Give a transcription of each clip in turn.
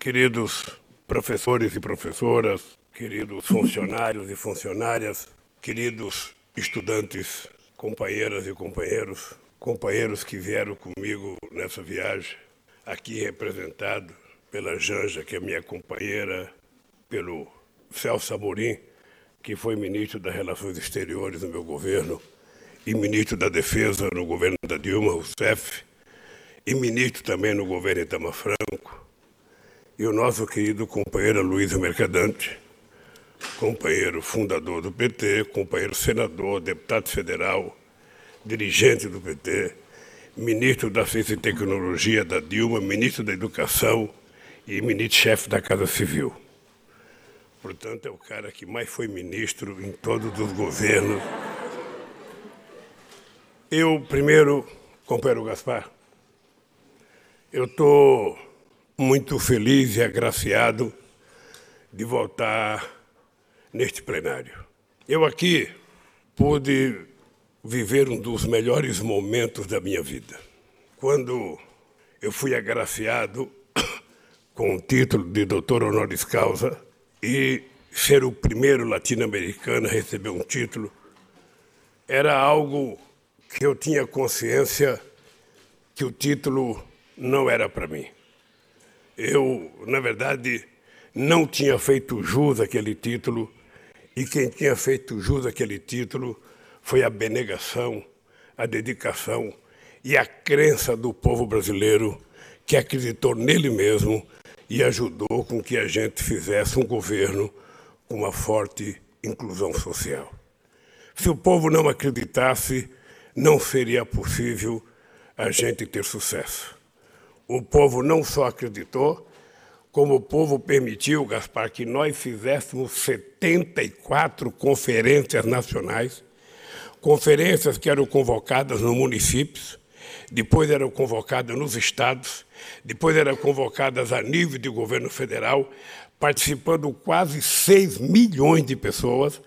queridos professores e professoras, queridos funcionários e funcionárias, queridos estudantes, companheiras e companheiros, companheiros que vieram comigo nessa viagem, aqui representado pela Janja, que é minha companheira, pelo Celso Amorim, que foi ministro das Relações Exteriores no meu governo e ministro da Defesa no governo da Dilma Rousseff e ministro também no governo Itamar Franco, e o nosso querido companheiro Luiz Mercadante, companheiro fundador do PT, companheiro senador, deputado federal, dirigente do PT, ministro da Ciência e Tecnologia da Dilma, ministro da Educação e ministro-chefe da Casa Civil. Portanto, é o cara que mais foi ministro em todos os governos. Eu, primeiro, companheiro Gaspar, eu estou muito feliz e agraciado de voltar neste plenário. Eu aqui pude viver um dos melhores momentos da minha vida. Quando eu fui agraciado com o título de doutor honoris causa e ser o primeiro latino-americano a receber um título era algo que eu tinha consciência que o título não era para mim. Eu, na verdade, não tinha feito jus àquele título, e quem tinha feito jus àquele título foi a abnegação, a dedicação e a crença do povo brasileiro que acreditou nele mesmo e ajudou com que a gente fizesse um governo com uma forte inclusão social. Se o povo não acreditasse, não seria possível a gente ter sucesso. O povo não só acreditou, como o povo permitiu, Gaspar, que nós fizéssemos 74 conferências nacionais, conferências que eram convocadas nos municípios, depois eram convocadas nos estados, depois eram convocadas a nível de governo federal, participando quase 6 milhões de pessoas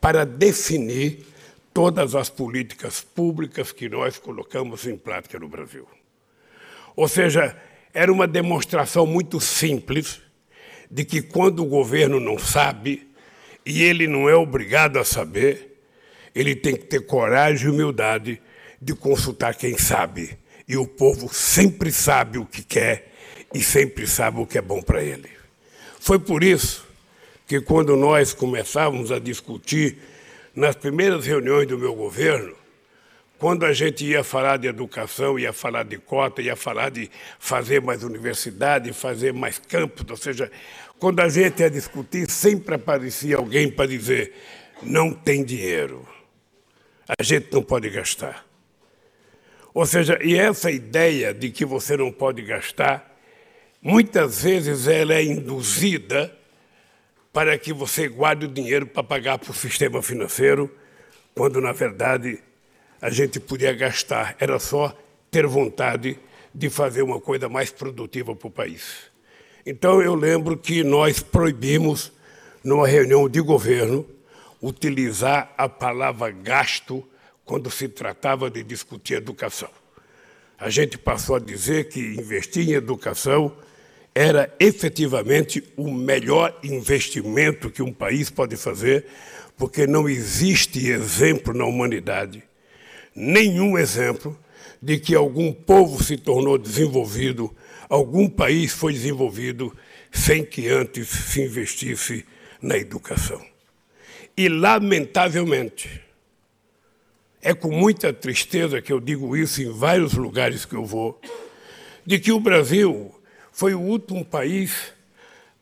para definir todas as políticas públicas que nós colocamos em prática no Brasil. Ou seja, era uma demonstração muito simples de que quando o governo não sabe, e ele não é obrigado a saber, ele tem que ter coragem e humildade de consultar quem sabe. E o povo sempre sabe o que quer e sempre sabe o que é bom para ele. Foi por isso que, quando nós começávamos a discutir nas primeiras reuniões do meu governo, quando a gente ia falar de educação, ia falar de cota, ia falar de fazer mais universidade, fazer mais campos, ou seja, quando a gente ia discutir, sempre aparecia alguém para dizer: não tem dinheiro, a gente não pode gastar. Ou seja, e essa ideia de que você não pode gastar, muitas vezes ela é induzida para que você guarde o dinheiro para pagar para o sistema financeiro, quando na verdade a gente podia gastar, era só ter vontade de fazer uma coisa mais produtiva para o país. Então eu lembro que nós proibimos, numa reunião de governo, utilizar a palavra gasto quando se tratava de discutir educação. A gente passou a dizer que investir em educação era efetivamente o melhor investimento que um país pode fazer, porque não existe exemplo na humanidade nenhum exemplo de que algum povo se tornou desenvolvido, algum país foi desenvolvido sem que antes se investisse na educação. E, lamentavelmente, é com muita tristeza que eu digo isso em vários lugares que eu vou, de que o Brasil foi o último país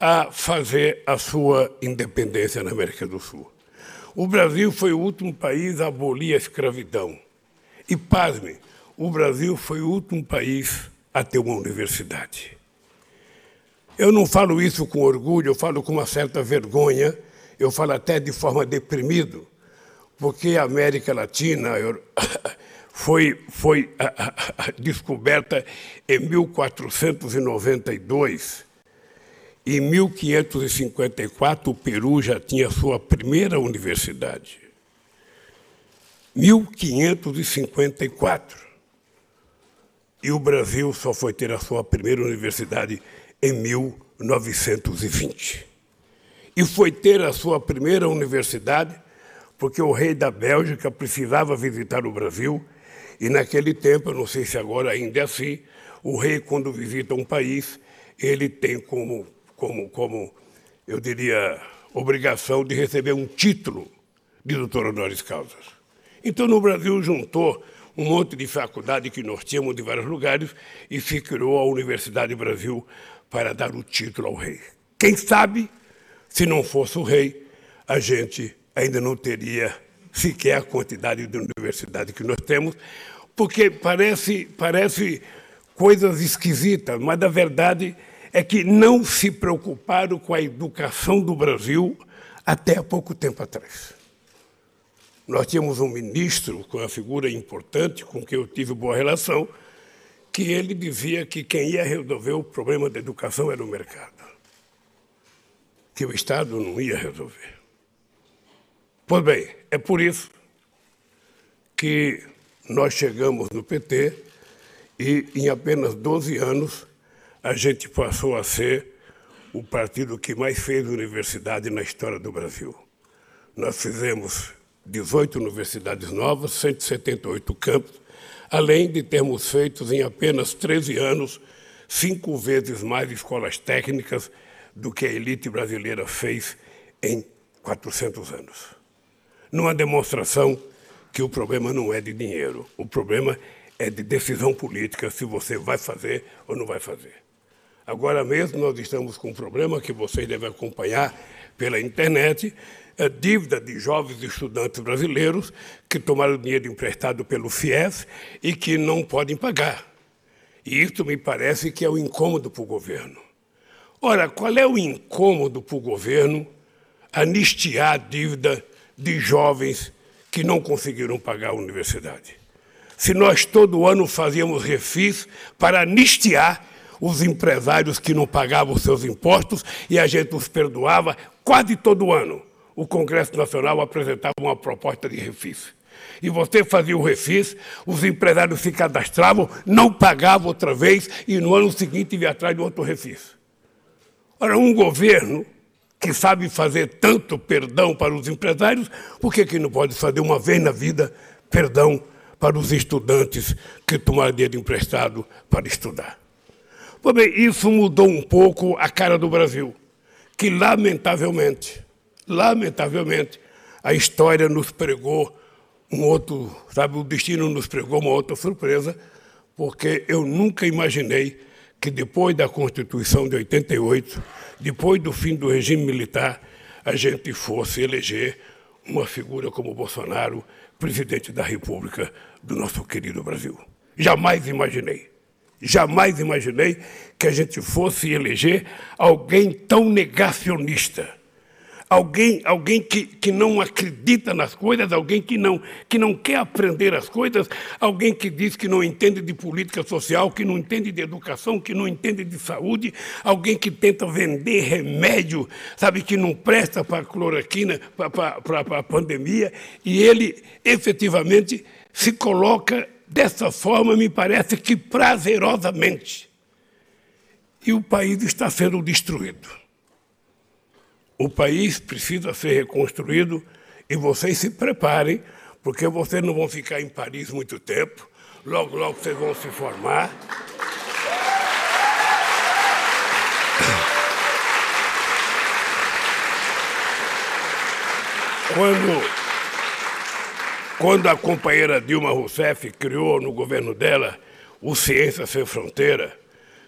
a fazer a sua independência na América do Sul. O Brasil foi o último país a abolir a escravidão. E, pasme, o Brasil foi o último país a ter uma universidade. Eu não falo isso com orgulho, eu falo com uma certa vergonha, eu falo até de forma deprimido, porque a América Latina foi, foi descoberta em 1492. Em 1554, o Peru já tinha sua primeira universidade. 1554. E o Brasil só foi ter a sua primeira universidade em 1900. 1920. E foi ter a sua primeira universidade porque o rei da Bélgica precisava visitar o Brasil e naquele tempo, eu não sei se agora ainda é assim, o rei quando visita um país, ele tem como, como, como eu diria, obrigação de receber um título de doutor honoris causa. Então, no Brasil, juntou um monte de faculdade que nós tínhamos de vários lugares e se criou a Universidade Brasil para dar o título ao rei. Quem sabe, se não fosse o rei, a gente ainda não teria sequer a quantidade de universidade que nós temos, porque parece, parece coisas esquisitas, mas a verdade é que não se preocuparam com a educação do Brasil até há pouco tempo atrás. Nós tínhamos um ministro com uma figura importante, com quem eu tive boa relação, que ele dizia que quem ia resolver o problema da educação era o mercado, que o Estado não ia resolver. Pois bem, é por isso que nós chegamos no PT e, em apenas 12 anos, a gente passou a ser o partido que mais fez universidade na história do Brasil. Nós fizemos 18 universidades novas, 178 campos, além de termos feito em apenas 13 anos cinco vezes mais escolas técnicas do que a elite brasileira fez em 400 anos. Numa demonstração que o problema não é de dinheiro, o problema é de decisão política se você vai fazer ou não vai fazer. Agora mesmo nós estamos com um problema que vocês devem acompanhar pela internet, é dívida de jovens estudantes brasileiros que tomaram dinheiro emprestado pelo FIES e que não podem pagar. E isso me parece que é um incômodo para o governo. Ora, qual é o incômodo para o governo anistiar a dívida de jovens que não conseguiram pagar a universidade? Se nós todo ano fazíamos refis para anistiar os empresários que não pagavam seus impostos e a gente os perdoava quase todo ano o Congresso Nacional apresentava uma proposta de refis. E você fazia o refis, os empresários se cadastravam, não pagavam outra vez e no ano seguinte ia atrás de outro refis. Ora, um governo que sabe fazer tanto perdão para os empresários, por que, que não pode fazer uma vez na vida perdão para os estudantes que tomaram dinheiro emprestado para estudar? Pois bem, isso mudou um pouco a cara do Brasil, que lamentavelmente Lamentavelmente, a história nos pregou um outro, sabe, o destino nos pregou uma outra surpresa, porque eu nunca imaginei que depois da Constituição de 88, depois do fim do regime militar, a gente fosse eleger uma figura como Bolsonaro, presidente da República do nosso querido Brasil. Jamais imaginei. Jamais imaginei que a gente fosse eleger alguém tão negacionista. Alguém, alguém que, que não acredita nas coisas, alguém que não, que não quer aprender as coisas, alguém que diz que não entende de política social, que não entende de educação, que não entende de saúde, alguém que tenta vender remédio, sabe, que não presta para a cloroquina, para a pandemia, e ele efetivamente se coloca dessa forma, me parece que prazerosamente. E o país está sendo destruído. O país precisa ser reconstruído e vocês se preparem, porque vocês não vão ficar em Paris muito tempo. Logo, logo vocês vão se formar. Quando, quando a companheira Dilma Rousseff criou no governo dela o Ciência Sem Fronteira,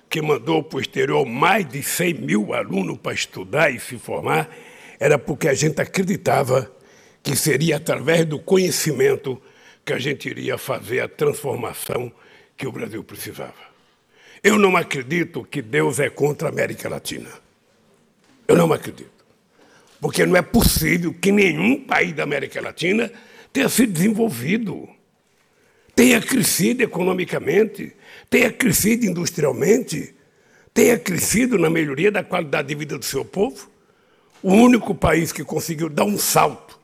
que mandou para o exterior mais de 100 mil alunos para estudar e se formar, era porque a gente acreditava que seria através do conhecimento que a gente iria fazer a transformação que o Brasil precisava. Eu não acredito que Deus é contra a América Latina. Eu não acredito. Porque não é possível que nenhum país da América Latina tenha sido desenvolvido, tenha crescido economicamente, tenha crescido industrialmente, tenha crescido na melhoria da qualidade de vida do seu povo. O único país que conseguiu dar um salto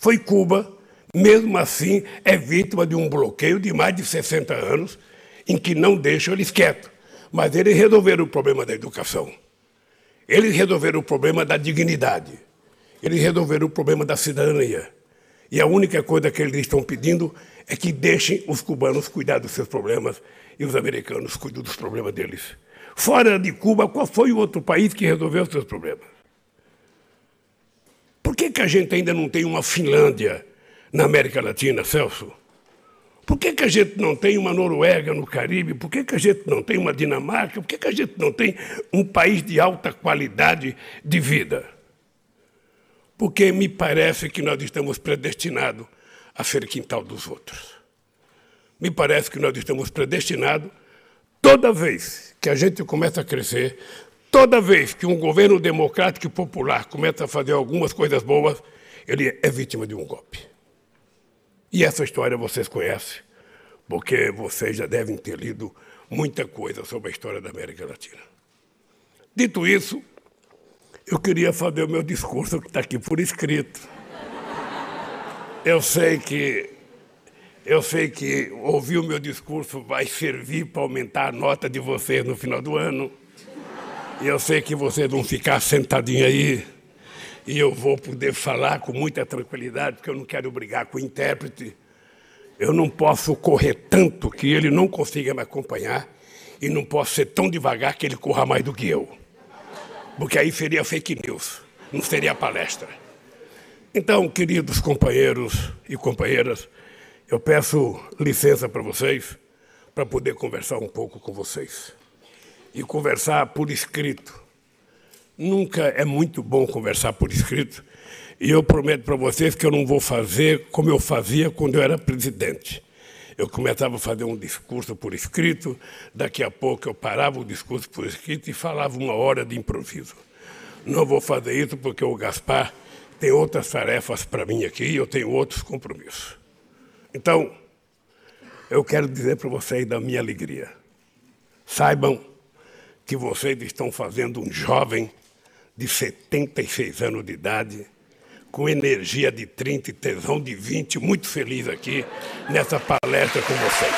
foi Cuba, mesmo assim é vítima de um bloqueio de mais de 60 anos, em que não deixam eles quietos. Mas eles resolveram o problema da educação. Eles resolveram o problema da dignidade. Eles resolveram o problema da cidadania. E a única coisa que eles estão pedindo é que deixem os cubanos cuidar dos seus problemas e os americanos cuidem dos problemas deles. Fora de Cuba, qual foi o outro país que resolveu os seus problemas? Por que, que a gente ainda não tem uma Finlândia na América Latina, Celso? Por que, que a gente não tem uma Noruega no Caribe? Por que, que a gente não tem uma Dinamarca? Por que, que a gente não tem um país de alta qualidade de vida? Porque me parece que nós estamos predestinados a ser quintal dos outros. Me parece que nós estamos predestinados, toda vez que a gente começa a crescer, toda vez que um governo democrático e popular começa a fazer algumas coisas boas, ele é vítima de um golpe. E essa história vocês conhecem, porque vocês já devem ter lido muita coisa sobre a história da América Latina. Dito isso, eu queria fazer o meu discurso que está aqui por escrito. Eu sei que eu sei que ouvir o meu discurso vai servir para aumentar a nota de vocês no final do ano. E eu sei que vocês vão ficar sentadinhos aí e eu vou poder falar com muita tranquilidade, porque eu não quero brigar com o intérprete. Eu não posso correr tanto que ele não consiga me acompanhar e não posso ser tão devagar que ele corra mais do que eu. Porque aí seria fake news, não seria palestra. Então, queridos companheiros e companheiras, eu peço licença para vocês para poder conversar um pouco com vocês. E conversar por escrito Nunca é muito bom conversar por escrito, e eu prometo para vocês que eu não vou fazer como eu fazia quando eu era presidente. Eu começava a fazer um discurso por escrito, daqui a pouco eu parava o discurso por escrito e falava uma hora de improviso. Não vou fazer isso porque o Gaspar tem outras tarefas para mim aqui e eu tenho outros compromissos. Então, eu quero dizer para vocês da minha alegria. Saibam que vocês estão fazendo um jovem de 76 anos de idade, com energia de 30 e tesão de 20, muito feliz aqui nessa palestra com vocês.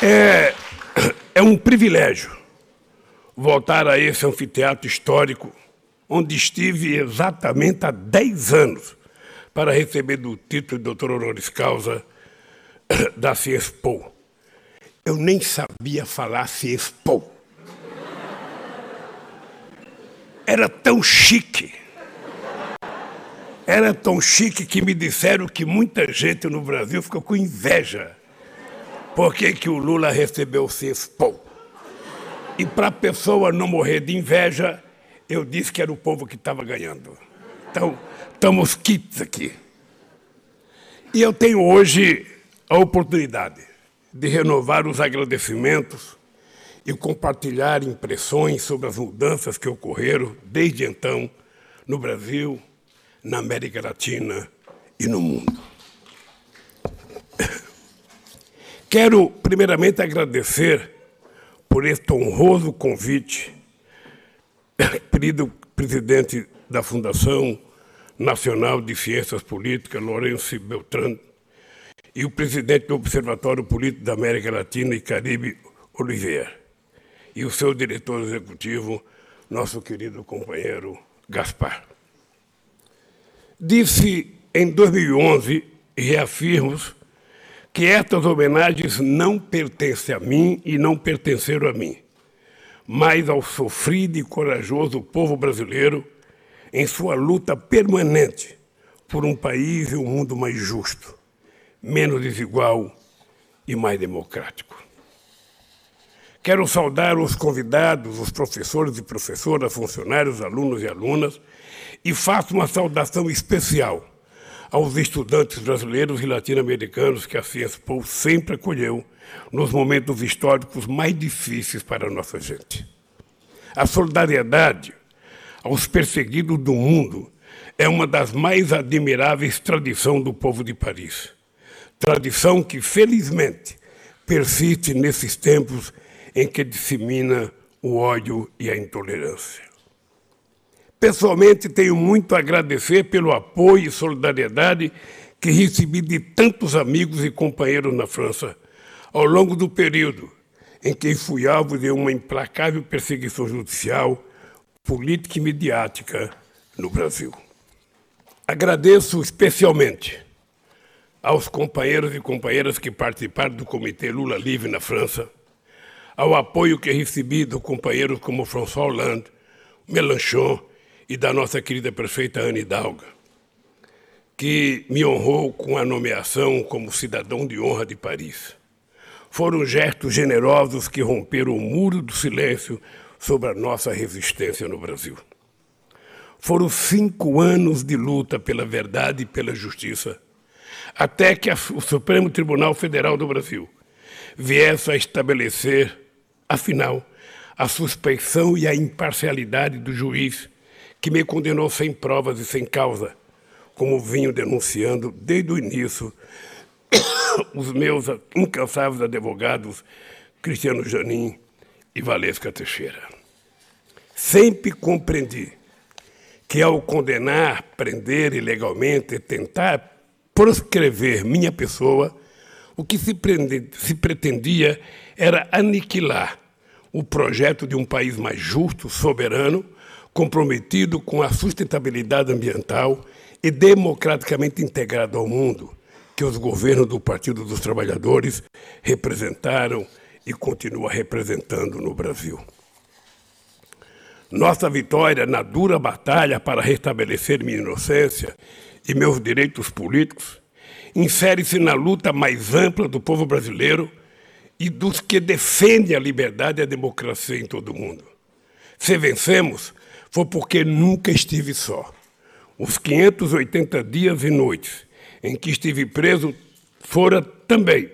É, é um privilégio voltar a esse anfiteatro histórico, onde estive exatamente há 10 anos para receber do título de doutor honoris causa da Ciespo. Eu nem sabia falar Ciespo. Era tão chique. Era tão chique que me disseram que muita gente no Brasil ficou com inveja. Por que, que o Lula recebeu o Ciespo? E para a pessoa não morrer de inveja, eu disse que era o povo que estava ganhando. Então, estamos quites aqui. E eu tenho hoje a oportunidade de renovar os agradecimentos e compartilhar impressões sobre as mudanças que ocorreram desde então no Brasil, na América Latina e no mundo. Quero, primeiramente, agradecer por este honroso convite, querido presidente da Fundação Nacional de Ciências Políticas, Lourenço Beltrán, e o presidente do Observatório Político da América Latina e Caribe, Oliveira, e o seu diretor executivo, nosso querido companheiro Gaspar. Disse em 2011, e reafirmo, que estas homenagens não pertencem a mim e não pertenceram a mim, mas ao sofrido e corajoso povo brasileiro em sua luta permanente por um país e um mundo mais justo, menos desigual e mais democrático. Quero saudar os convidados, os professores e professoras, funcionários, alunos e alunas, e faço uma saudação especial aos estudantes brasileiros e latino-americanos que a Cienspol sempre acolheu nos momentos históricos mais difíceis para a nossa gente. A solidariedade, aos perseguidos do mundo é uma das mais admiráveis tradições do povo de Paris. Tradição que, felizmente, persiste nesses tempos em que dissemina o ódio e a intolerância. Pessoalmente, tenho muito a agradecer pelo apoio e solidariedade que recebi de tantos amigos e companheiros na França ao longo do período em que fui alvo de uma implacável perseguição judicial, política e midiática no Brasil. Agradeço especialmente aos companheiros e companheiras que participaram do Comitê Lula Livre na França, ao apoio que recebi do companheiros como François Hollande, Mélenchon e da nossa querida prefeita Anne Hidalgo, que me honrou com a nomeação como cidadão de honra de Paris. Foram gestos generosos que romperam o muro do silêncio sobre a nossa resistência no Brasil. Foram cinco anos de luta pela verdade e pela justiça, até que o Supremo Tribunal Federal do Brasil viesse a estabelecer, afinal, a suspeição e a imparcialidade do juiz que me condenou sem provas e sem causa, como vinham denunciando desde o início os meus incansáveis advogados Cristiano Janin e Valesca Teixeira. Sempre compreendi que ao condenar, prender ilegalmente, tentar proscrever minha pessoa, o que se, prende, se pretendia era aniquilar o projeto de um país mais justo, soberano, comprometido com a sustentabilidade ambiental e democraticamente integrado ao mundo, que os governos do Partido dos Trabalhadores representaram e continuam representando no Brasil. Nossa vitória na dura batalha para restabelecer minha inocência e meus direitos políticos insere-se na luta mais ampla do povo brasileiro e dos que defendem a liberdade e a democracia em todo o mundo. Se vencemos, foi porque nunca estive só. Os 580 dias e noites em que estive preso foram também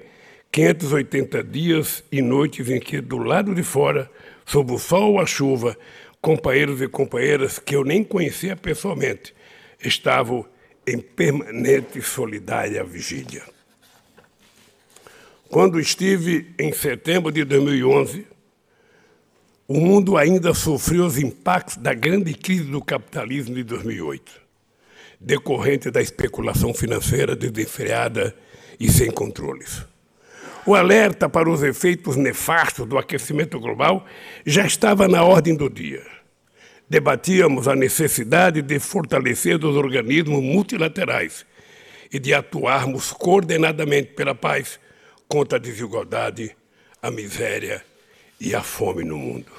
580 dias e noites em que, do lado de fora, sob o sol ou a chuva, companheiros e companheiras que eu nem conhecia pessoalmente estavam em permanente solidária vigília. Quando estive em setembro de 2011, o mundo ainda sofreu os impactos da grande crise do capitalismo de 2008, decorrente da especulação financeira desenfreada e sem controles. O alerta para os efeitos nefastos do aquecimento global já estava na ordem do dia debatíamos a necessidade de fortalecer os organismos multilaterais e de atuarmos coordenadamente pela paz contra a desigualdade, a miséria e a fome no mundo.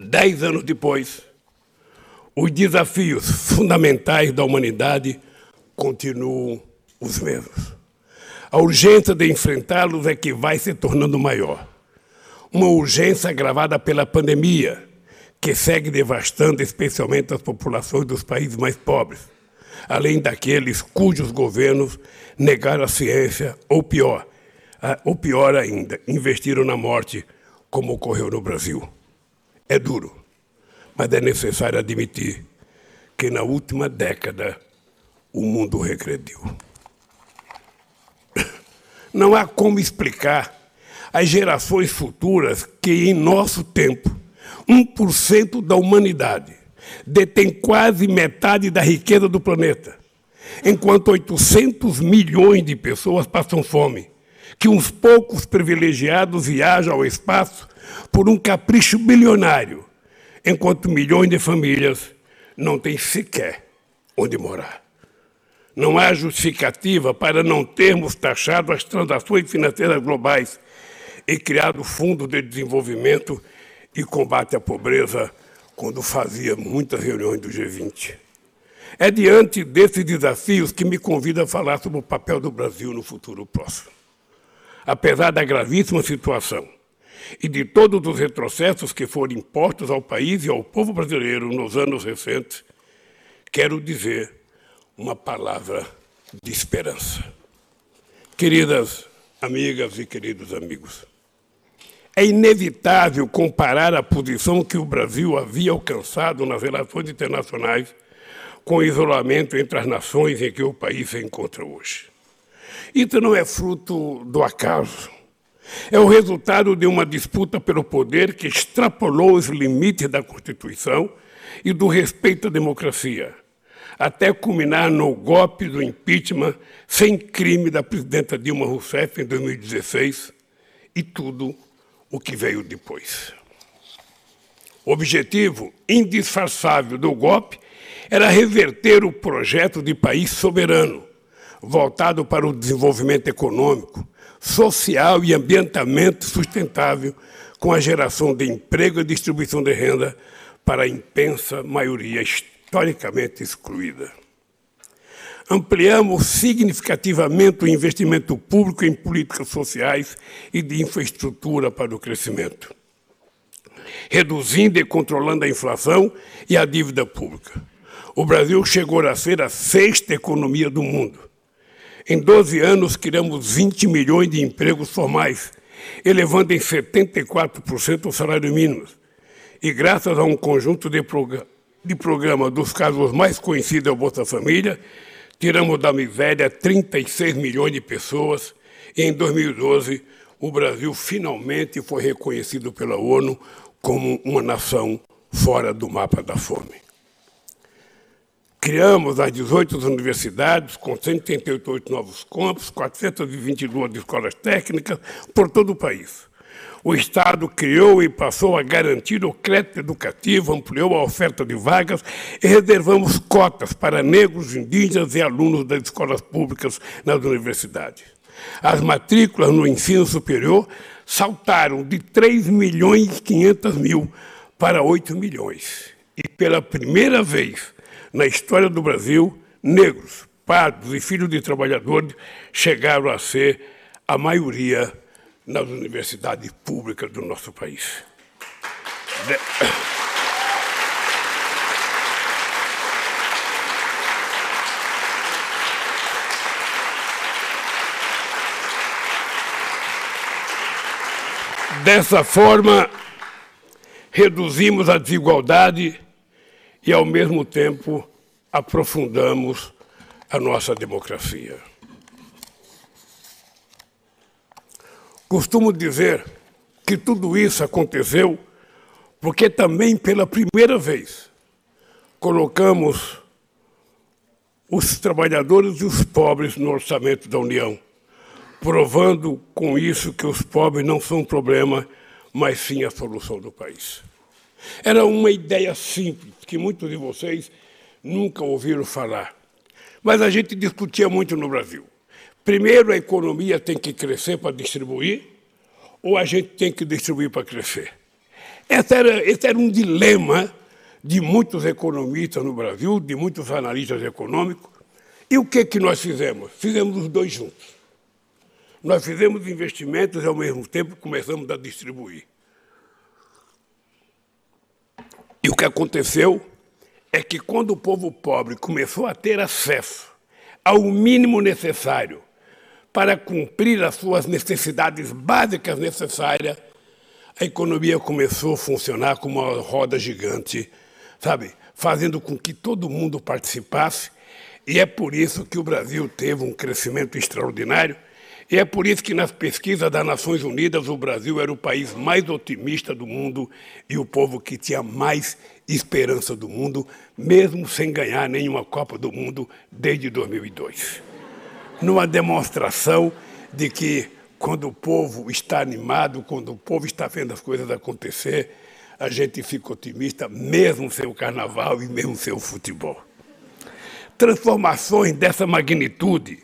Dez anos depois, os desafios fundamentais da humanidade continuam os mesmos. A urgência de enfrentá-los é que vai se tornando maior uma urgência agravada pela pandemia, que segue devastando especialmente as populações dos países mais pobres, além daqueles cujos governos negaram a ciência, ou pior, ou pior ainda, investiram na morte, como ocorreu no Brasil. É duro, mas é necessário admitir que na última década o mundo regrediu. Não há como explicar às gerações futuras que, em nosso tempo, 1% da humanidade detém quase metade da riqueza do planeta, enquanto 800 milhões de pessoas passam fome, que uns poucos privilegiados viajam ao espaço por um capricho bilionário, enquanto milhões de famílias não têm sequer onde morar. Não há justificativa para não termos taxado as transações financeiras globais e criado o Fundo de Desenvolvimento e Combate à Pobreza quando fazia muitas reuniões do G20. É diante desses desafios que me convida a falar sobre o papel do Brasil no futuro próximo. Apesar da gravíssima situação e de todos os retrocessos que foram impostos ao país e ao povo brasileiro nos anos recentes, quero dizer uma palavra de esperança. Queridas amigas e queridos amigos, é inevitável comparar a posição que o Brasil havia alcançado nas relações internacionais com o isolamento entre as nações em que o país se encontra hoje. Isso não é fruto do acaso. É o resultado de uma disputa pelo poder que extrapolou os limites da Constituição e do respeito à democracia, até culminar no golpe do impeachment sem crime da presidenta Dilma Rousseff em 2016 e tudo o que veio depois. O objetivo indisfarçável do golpe era reverter o projeto de país soberano, voltado para o desenvolvimento econômico, social e ambientalmente sustentável, com a geração de emprego e distribuição de renda para a impensa maioria historicamente excluída. Ampliamos significativamente o investimento público em políticas sociais e de infraestrutura para o crescimento, reduzindo e controlando a inflação e a dívida pública. O Brasil chegou a ser a sexta economia do mundo. Em 12 anos, criamos 20 milhões de empregos formais, elevando em 74% o salário mínimo. E graças a um conjunto de, prog de programas dos casos mais conhecidos da Bolsa Família, tiramos da miséria 36 milhões de pessoas e em 2012 o Brasil finalmente foi reconhecido pela ONU como uma nação fora do mapa da fome. Criamos as 18 universidades, com 188 novos campos, 422 escolas técnicas por todo o país. O Estado criou e passou a garantir o crédito educativo, ampliou a oferta de vagas e reservamos cotas para negros, indígenas e alunos das escolas públicas nas universidades. As matrículas no ensino superior saltaram de 3 milhões e 500 mil para 8 milhões. E pela primeira vez, na história do Brasil, negros, pardos e filhos de trabalhadores chegaram a ser a maioria nas universidades públicas do nosso país. De... Dessa forma, reduzimos a desigualdade e, ao mesmo tempo, aprofundamos a nossa democracia. Costumo dizer que tudo isso aconteceu porque também pela primeira vez colocamos os trabalhadores e os pobres no orçamento da União, provando com isso que os pobres não são um problema, mas sim a solução do país. Era uma ideia simples, que muitos de vocês nunca ouviram falar. Mas a gente discutia muito no Brasil. Primeiro, a economia tem que crescer para distribuir, ou a gente tem que distribuir para crescer? Esse era, esse era um dilema de muitos economistas no Brasil, de muitos analistas econômicos. E o que, que nós fizemos? Fizemos os dois juntos. Nós fizemos investimentos e, ao mesmo tempo, começamos a distribuir. E o que aconteceu é que quando o povo pobre começou a ter acesso ao mínimo necessário para cumprir as suas necessidades básicas necessárias, a economia começou a funcionar como uma roda gigante, sabe? Fazendo com que todo mundo participasse. E é por isso que o Brasil teve um crescimento extraordinário e é por isso que nas pesquisas das Nações Unidas o Brasil era o país mais otimista do mundo e o povo que tinha mais esperança do mundo, mesmo sem ganhar nenhuma Copa do Mundo desde 2002. Numa demonstração de que quando o povo está animado, quando o povo está vendo as coisas acontecer, a gente fica otimista, mesmo sem o carnaval e mesmo sem o futebol. Transformações dessa magnitude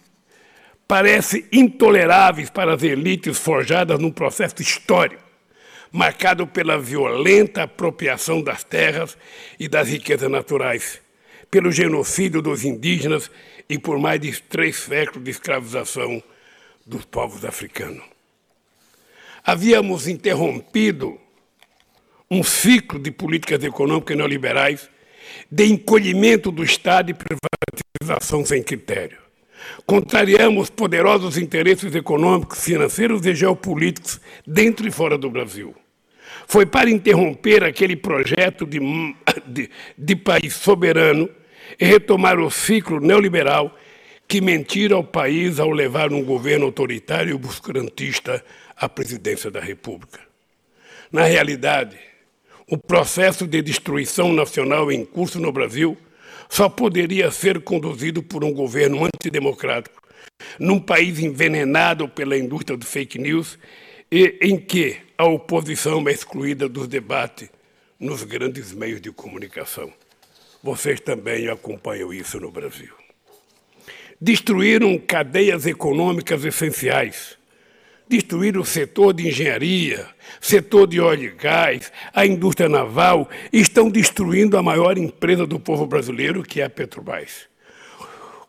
parecem intoleráveis para as elites forjadas num processo histórico, marcado pela violenta apropriação das terras e das riquezas naturais, pelo genocídio dos indígenas e por mais de três séculos de escravização dos povos africanos. Havíamos interrompido um ciclo de políticas econômicas neoliberais de encolhimento do Estado e privatização sem critério. Contrariamos poderosos interesses econômicos, financeiros e geopolíticos dentro e fora do Brasil. Foi para interromper aquele projeto de, de, de país soberano e retomar o ciclo neoliberal que mentira ao país ao levar um governo autoritário e obscurantista à presidência da República. Na realidade, o processo de destruição nacional em curso no Brasil só poderia ser conduzido por um governo antidemocrático, num país envenenado pela indústria do fake news e em que a oposição é excluída dos debates nos grandes meios de comunicação. Vocês também acompanham isso no Brasil. Destruíram cadeias econômicas essenciais. Destruíram o setor de engenharia, setor de óleo e gás, a indústria naval, estão destruindo a maior empresa do povo brasileiro, que é a Petrobras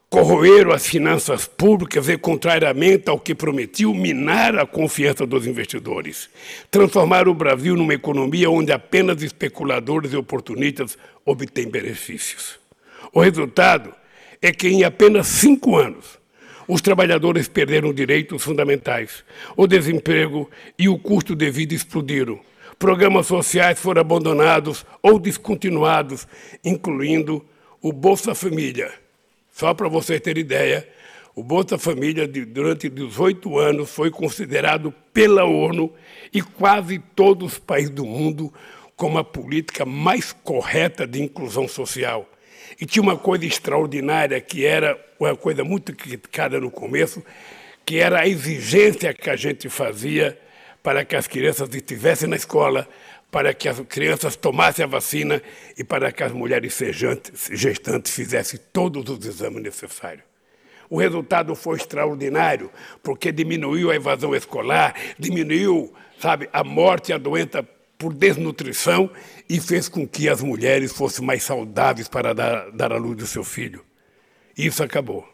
corroeram as finanças públicas e, contrariamente ao que prometiu, minar a confiança dos investidores. Transformaram o Brasil numa economia onde apenas especuladores e oportunistas obtêm benefícios. O resultado é que, em apenas cinco anos, os trabalhadores perderam direitos fundamentais, o desemprego e o custo de vida explodiram. Programas sociais foram abandonados ou descontinuados, incluindo o Bolsa Família só para você ter ideia, o Bolsa Família, durante 18 anos, foi considerado pela ONU e quase todos os países do mundo como a política mais correta de inclusão social. E tinha uma coisa extraordinária, que era uma coisa muito criticada no começo, que era a exigência que a gente fazia para que as crianças estivessem na escola, para que as crianças tomassem a vacina e para que as mulheres gestantes fizessem todos os exames necessários. O resultado foi extraordinário, porque diminuiu a evasão escolar, diminuiu, sabe, a morte e a doença por desnutrição e fez com que as mulheres fossem mais saudáveis para dar, dar à luz do seu filho. Isso acabou.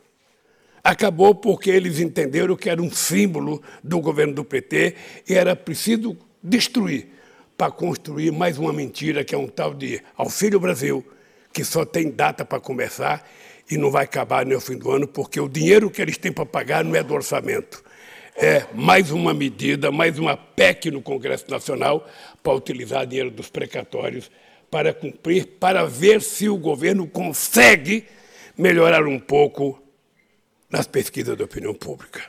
Acabou porque eles entenderam que era um símbolo do governo do PT e era preciso destruir para construir mais uma mentira, que é um tal de Auxílio Brasil, que só tem data para começar e não vai acabar nem ao fim do ano, porque o dinheiro que eles têm para pagar não é do orçamento. É mais uma medida, mais uma PEC no Congresso Nacional para utilizar dinheiro dos precatórios para cumprir, para ver se o governo consegue melhorar um pouco nas pesquisas de opinião pública.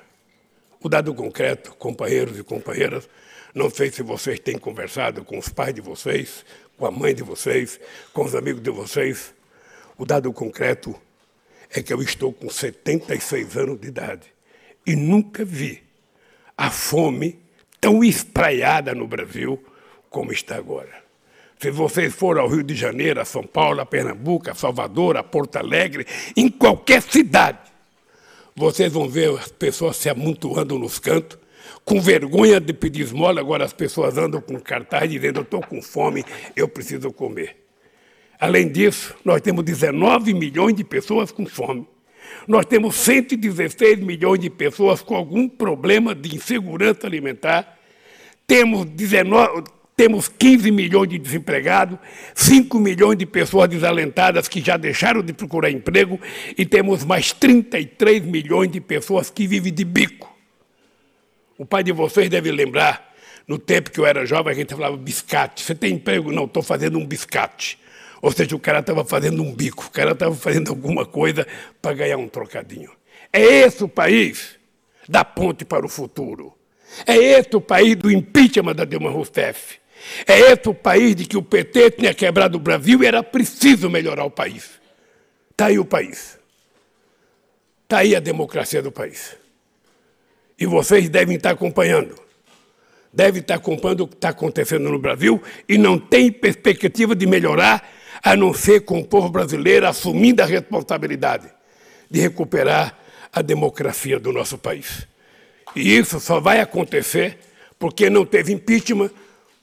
O dado concreto, companheiros e companheiras, não sei se vocês têm conversado com os pais de vocês, com a mãe de vocês, com os amigos de vocês. O dado concreto é que eu estou com 76 anos de idade e nunca vi a fome tão espraiada no Brasil como está agora. Se vocês forem ao Rio de Janeiro, a São Paulo, a Pernambuco, a Salvador, a Porto Alegre, em qualquer cidade, vocês vão ver as pessoas se amontoando nos cantos, com vergonha de pedir esmola, agora as pessoas andam com cartaz dizendo: Eu estou com fome, eu preciso comer. Além disso, nós temos 19 milhões de pessoas com fome. Nós temos 116 milhões de pessoas com algum problema de insegurança alimentar. Temos, 19, temos 15 milhões de desempregados, 5 milhões de pessoas desalentadas que já deixaram de procurar emprego e temos mais 33 milhões de pessoas que vivem de bico. O pai de vocês deve lembrar, no tempo que eu era jovem, a gente falava biscate. Você tem emprego? Não, estou fazendo um biscate. Ou seja, o cara estava fazendo um bico, o cara estava fazendo alguma coisa para ganhar um trocadinho. É esse o país da ponte para o futuro. É esse o país do impeachment da Dilma Rousseff. É esse o país de que o PT tinha quebrado o Brasil e era preciso melhorar o país. Está aí o país. Está aí a democracia do país. E vocês devem estar acompanhando. Devem estar acompanhando o que está acontecendo no Brasil e não tem perspectiva de melhorar, a não ser com o povo brasileiro assumindo a responsabilidade de recuperar a democracia do nosso país. E isso só vai acontecer porque não teve impeachment,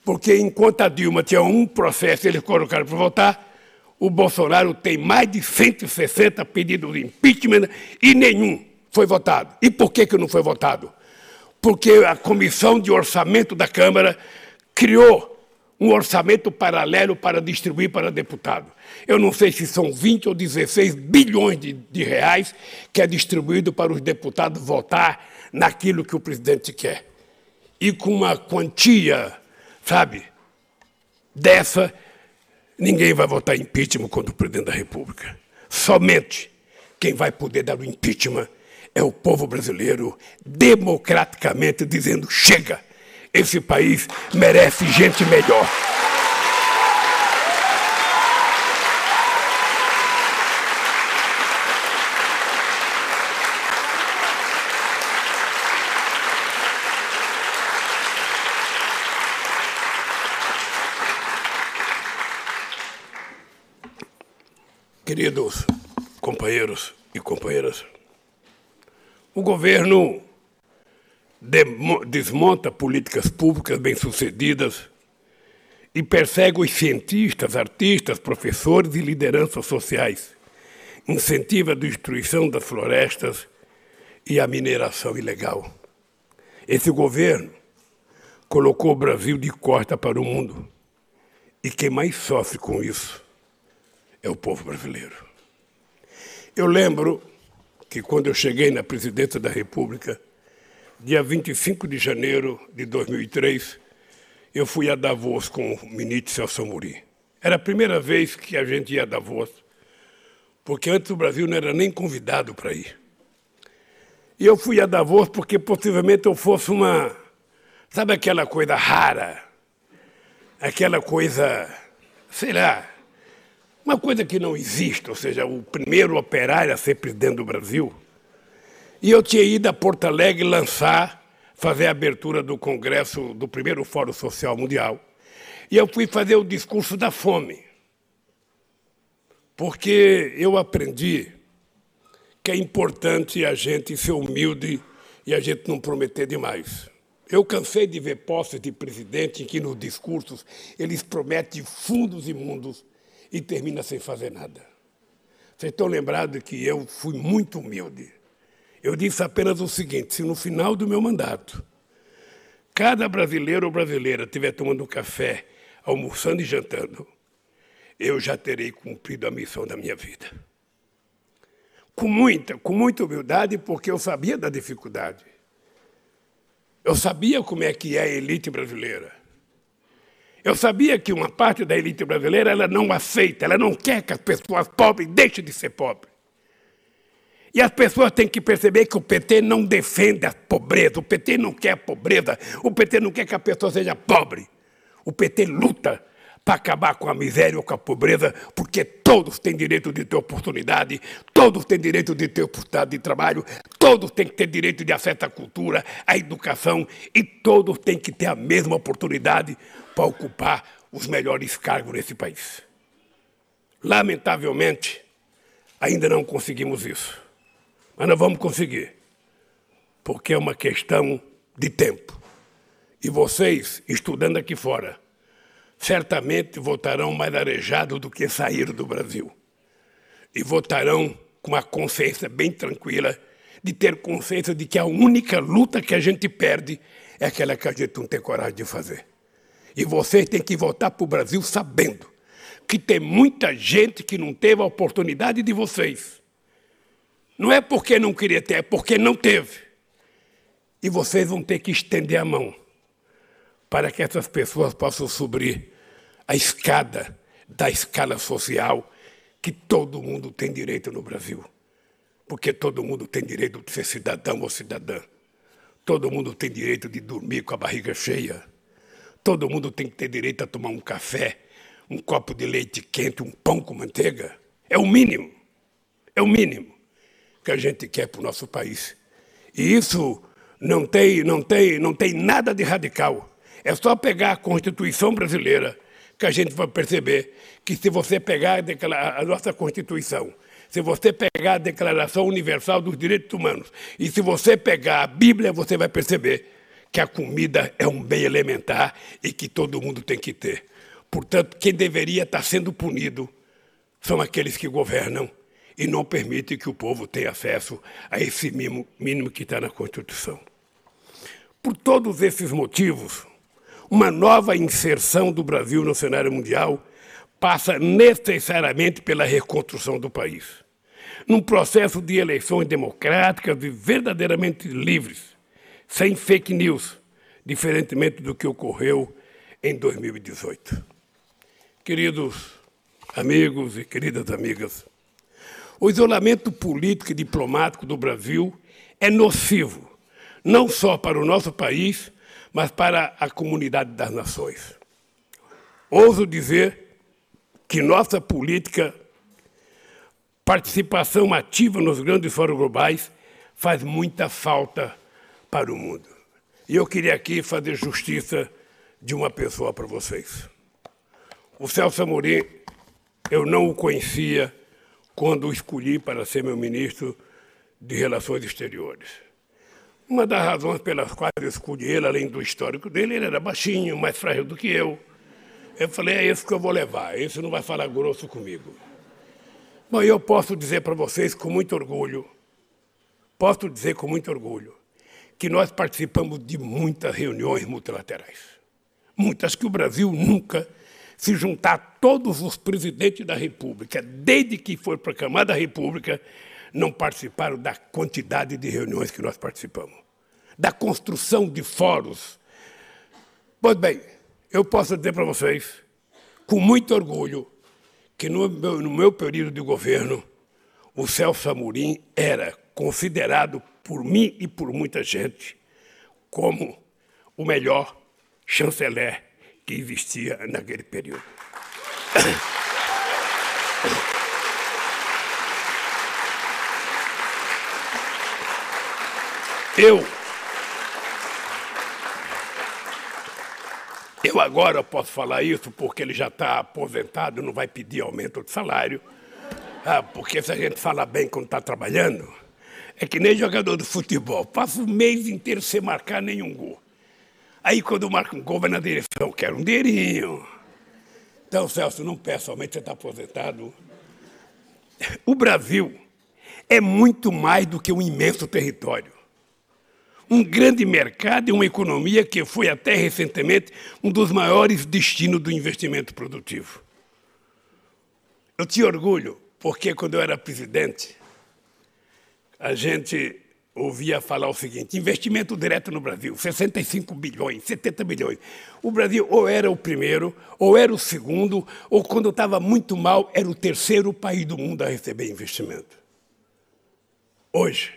porque enquanto a Dilma tinha um processo eles colocaram para votar, o Bolsonaro tem mais de 160 pedidos de impeachment e nenhum foi votado. E por que, que não foi votado? Porque a Comissão de Orçamento da Câmara criou um orçamento paralelo para distribuir para deputado. Eu não sei se são 20 ou 16 bilhões de, de reais que é distribuído para os deputados votar naquilo que o presidente quer. E com uma quantia, sabe, dessa, ninguém vai votar impeachment contra o presidente da República. Somente quem vai poder dar o impeachment é o povo brasileiro democraticamente dizendo: chega, esse país merece gente melhor. Queridos companheiros e companheiras, o governo desmonta políticas públicas bem-sucedidas e persegue os cientistas, artistas, professores e lideranças sociais, incentiva a destruição das florestas e a mineração ilegal. Esse governo colocou o Brasil de costa para o mundo. E quem mais sofre com isso é o povo brasileiro. Eu lembro que quando eu cheguei na presidência da República, dia 25 de janeiro de 2003, eu fui a Davos com o ministro Celso Amorim. Era a primeira vez que a gente ia a Davos, porque antes o Brasil não era nem convidado para ir. E eu fui a Davos porque possivelmente eu fosse uma. Sabe aquela coisa rara? Aquela coisa, sei lá, uma coisa que não existe, ou seja, o primeiro operário a ser presidente do Brasil. E eu tinha ido a Porto Alegre lançar, fazer a abertura do congresso do primeiro Fórum Social Mundial. E eu fui fazer o discurso da fome. Porque eu aprendi que é importante a gente ser humilde e a gente não prometer demais. Eu cansei de ver postos de presidente em que nos discursos eles prometem fundos imundos e termina sem fazer nada. Vocês estão lembrados que eu fui muito humilde. Eu disse apenas o seguinte: se no final do meu mandato cada brasileiro ou brasileira estiver tomando café, almoçando e jantando, eu já terei cumprido a missão da minha vida. Com muita, com muita humildade, porque eu sabia da dificuldade. Eu sabia como é que é a elite brasileira. Eu sabia que uma parte da elite brasileira ela não aceita, ela não quer que as pessoas pobres deixem de ser pobres. E as pessoas têm que perceber que o PT não defende a pobreza, o PT não quer a pobreza, o PT não quer que a pessoa seja pobre. O PT luta para acabar com a miséria ou com a pobreza, porque todos têm direito de ter oportunidade, todos têm direito de ter oportunidade de trabalho, todos têm que ter direito de acesso à cultura, à educação e todos têm que ter a mesma oportunidade para ocupar os melhores cargos nesse país. Lamentavelmente, ainda não conseguimos isso. Mas nós vamos conseguir, porque é uma questão de tempo. E vocês, estudando aqui fora, certamente votarão mais arejados do que saíram do Brasil. E votarão com uma consciência bem tranquila de ter consciência de que a única luta que a gente perde é aquela que a gente não tem coragem de fazer. E vocês têm que voltar para o Brasil sabendo que tem muita gente que não teve a oportunidade de vocês. Não é porque não queria ter, é porque não teve. E vocês vão ter que estender a mão para que essas pessoas possam subir a escada da escala social que todo mundo tem direito no Brasil. Porque todo mundo tem direito de ser cidadão ou cidadã. Todo mundo tem direito de dormir com a barriga cheia. Todo mundo tem que ter direito a tomar um café, um copo de leite quente, um pão com manteiga. É o mínimo. É o mínimo que a gente quer para o nosso país. E isso não tem, não tem, não tem nada de radical. É só pegar a Constituição brasileira que a gente vai perceber que se você pegar a nossa Constituição, se você pegar a Declaração Universal dos Direitos Humanos e se você pegar a Bíblia, você vai perceber que a comida é um bem elementar e que todo mundo tem que ter. Portanto, quem deveria estar sendo punido são aqueles que governam e não permitem que o povo tenha acesso a esse mínimo, mínimo que está na Constituição. Por todos esses motivos, uma nova inserção do Brasil no cenário mundial passa necessariamente pela reconstrução do país, num processo de eleições democráticas e verdadeiramente livres, sem fake news, diferentemente do que ocorreu em 2018. Queridos amigos e queridas amigas, o isolamento político e diplomático do Brasil é nocivo, não só para o nosso país, mas para a comunidade das nações. Ouso dizer que nossa política, participação ativa nos grandes fóruns globais, faz muita falta para o mundo. E eu queria aqui fazer justiça de uma pessoa para vocês. O Celso Amorim, eu não o conhecia quando o escolhi para ser meu ministro de Relações Exteriores. Uma das razões pelas quais eu escolhi ele, além do histórico dele, ele era baixinho, mais frágil do que eu. Eu falei, é esse que eu vou levar, esse não vai falar grosso comigo. Bom, eu posso dizer para vocês com muito orgulho, posso dizer com muito orgulho, que nós participamos de muitas reuniões multilaterais. Muitas que o Brasil nunca se juntar todos os presidentes da República, desde que foi proclamada a República, não participaram da quantidade de reuniões que nós participamos, da construção de fóruns. Pois bem, eu posso dizer para vocês, com muito orgulho, que no meu, no meu período de governo, o Celso Amorim era considerado por mim e por muita gente como o melhor chanceler que existia naquele período. Eu, eu agora posso falar isso porque ele já está aposentado, não vai pedir aumento de salário, ah, porque se a gente fala bem quando está trabalhando, é que nem jogador de futebol, passa o mês inteiro sem marcar nenhum gol. Aí quando marca um gol, vai na direção, quero um dinheirinho. Então, Celso, não peça aumento, você está aposentado. O Brasil é muito mais do que um imenso território um grande mercado e uma economia que foi até recentemente um dos maiores destinos do investimento produtivo. Eu tinha orgulho, porque quando eu era presidente, a gente ouvia falar o seguinte: investimento direto no Brasil, 65 bilhões, 70 bilhões. O Brasil ou era o primeiro, ou era o segundo, ou quando estava muito mal, era o terceiro país do mundo a receber investimento. Hoje,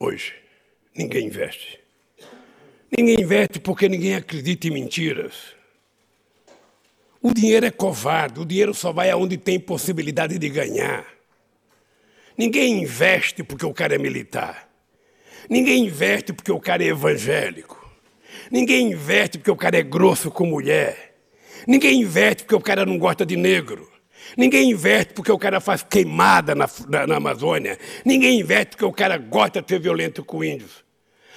hoje, ninguém investe. Ninguém investe porque ninguém acredita em mentiras. O dinheiro é covarde, o dinheiro só vai aonde tem possibilidade de ganhar. Ninguém investe porque o cara é militar. Ninguém investe porque o cara é evangélico. Ninguém investe porque o cara é grosso com mulher. Ninguém investe porque o cara não gosta de negro. Ninguém investe porque o cara faz queimada na, na, na Amazônia. Ninguém investe porque o cara gosta de ser violento com índios.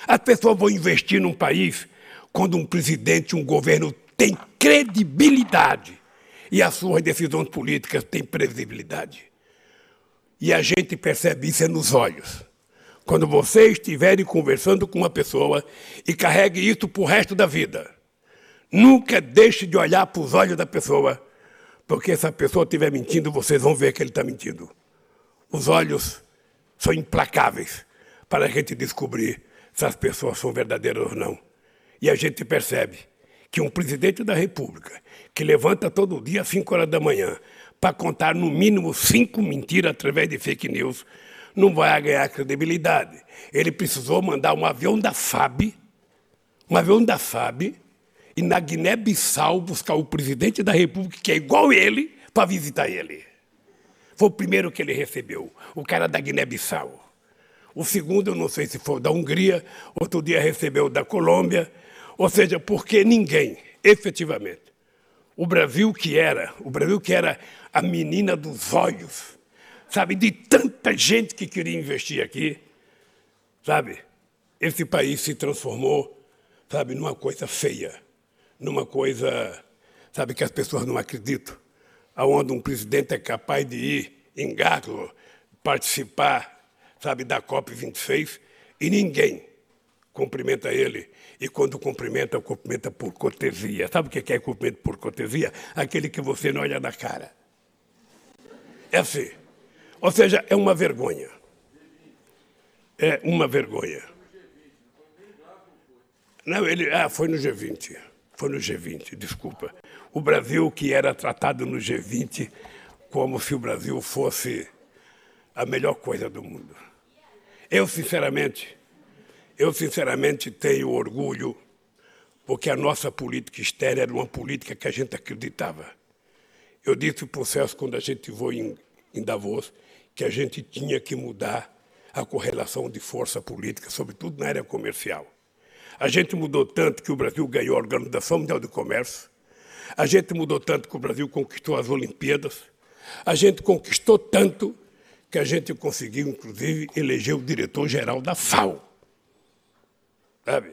As pessoas vão investir num país quando um presidente, um governo tem credibilidade e as suas decisões políticas têm previsibilidade. E a gente percebe isso é nos olhos. Quando vocês estiverem conversando com uma pessoa e carregue isso para o resto da vida, nunca deixe de olhar para os olhos da pessoa, porque se a pessoa estiver mentindo, vocês vão ver que ele está mentindo. Os olhos são implacáveis para a gente descobrir se as pessoas são verdadeiras ou não. E a gente percebe que um presidente da República que levanta todo dia às 5 horas da manhã para contar no mínimo cinco mentiras através de fake news não vai ganhar credibilidade. Ele precisou mandar um avião da FAB, um avião da FAB, e na Guiné-Bissau buscar o presidente da República, que é igual ele, para visitar ele. Foi o primeiro que ele recebeu, o cara da Guiné-Bissau. O segundo, não sei se foi da Hungria, outro dia recebeu da Colômbia. Ou seja, porque ninguém, efetivamente, o Brasil que era, o Brasil que era a menina dos olhos, sabe, de tanta gente que queria investir aqui, sabe, esse país se transformou, sabe, numa coisa feia, numa coisa, sabe, que as pessoas não acreditam, aonde um presidente é capaz de ir em Galo, participar sabe, da COP26, e ninguém cumprimenta ele. E quando cumprimenta, cumprimenta por cortesia. Sabe o que é cumprimento por cortesia? Aquele que você não olha na cara. É assim. Ou seja, é uma vergonha. É uma vergonha. Não, ele, ah, foi no G20. Foi no G20, desculpa. O Brasil que era tratado no G20 como se o Brasil fosse a melhor coisa do mundo. Eu, sinceramente, eu sinceramente tenho orgulho porque a nossa política externa era uma política que a gente acreditava. Eu disse o Celso, quando a gente foi em, em Davos, que a gente tinha que mudar a correlação de força política, sobretudo na área comercial. A gente mudou tanto que o Brasil ganhou a Organização Mundial do Comércio, a gente mudou tanto que o Brasil conquistou as Olimpíadas, A gente conquistou tanto que a gente conseguiu, inclusive, eleger o diretor-geral da FAO. Sabe?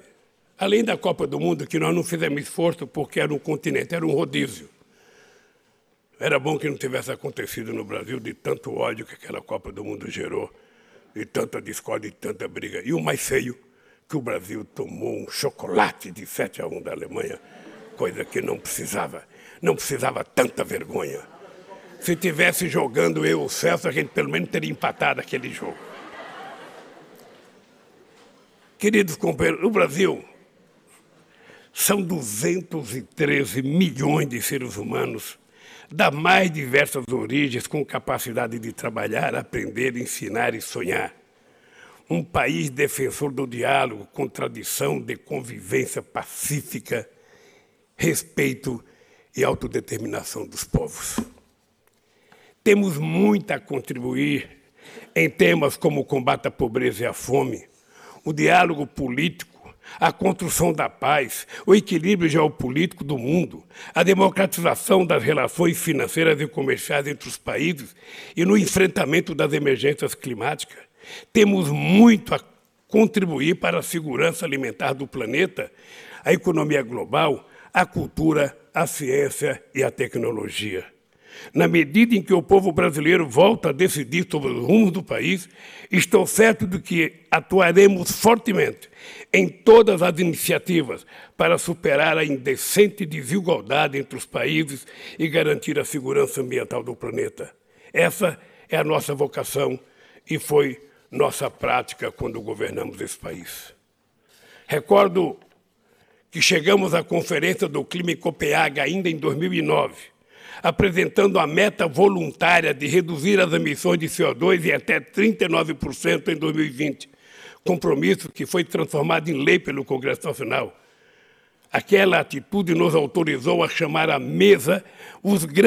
Além da Copa do Mundo, que nós não fizemos esforço porque era um continente, era um rodízio. Era bom que não tivesse acontecido no Brasil de tanto ódio que aquela Copa do Mundo gerou, de tanta discórdia e tanta briga. E o mais feio, que o Brasil tomou um chocolate de 7 a 1 da Alemanha, coisa que não precisava. Não precisava tanta vergonha. Se tivesse jogando eu o Celso, a gente pelo menos teria empatado aquele jogo. Queridos companheiros, o Brasil são 213 milhões de seres humanos das mais diversas origens, com capacidade de trabalhar, aprender, ensinar e sonhar. Um país defensor do diálogo, com tradição de convivência pacífica, respeito e autodeterminação dos povos. Temos muito a contribuir em temas como o combate à pobreza e à fome, o diálogo político, a construção da paz, o equilíbrio geopolítico do mundo, a democratização das relações financeiras e comerciais entre os países e no enfrentamento das emergências climáticas. Temos muito a contribuir para a segurança alimentar do planeta, a economia global, a cultura, a ciência e a tecnologia. Na medida em que o povo brasileiro volta a decidir sobre os rumos do país, estou certo de que atuaremos fortemente em todas as iniciativas para superar a indecente desigualdade entre os países e garantir a segurança ambiental do planeta. Essa é a nossa vocação e foi nossa prática quando governamos esse país. Recordo que chegamos à Conferência do Clima em Copenhague ainda em 2009 apresentando a meta voluntária de reduzir as emissões de CO2 em até 39% em 2020, compromisso que foi transformado em lei pelo Congresso Nacional. Aquela atitude nos autorizou a chamar à mesa os grandes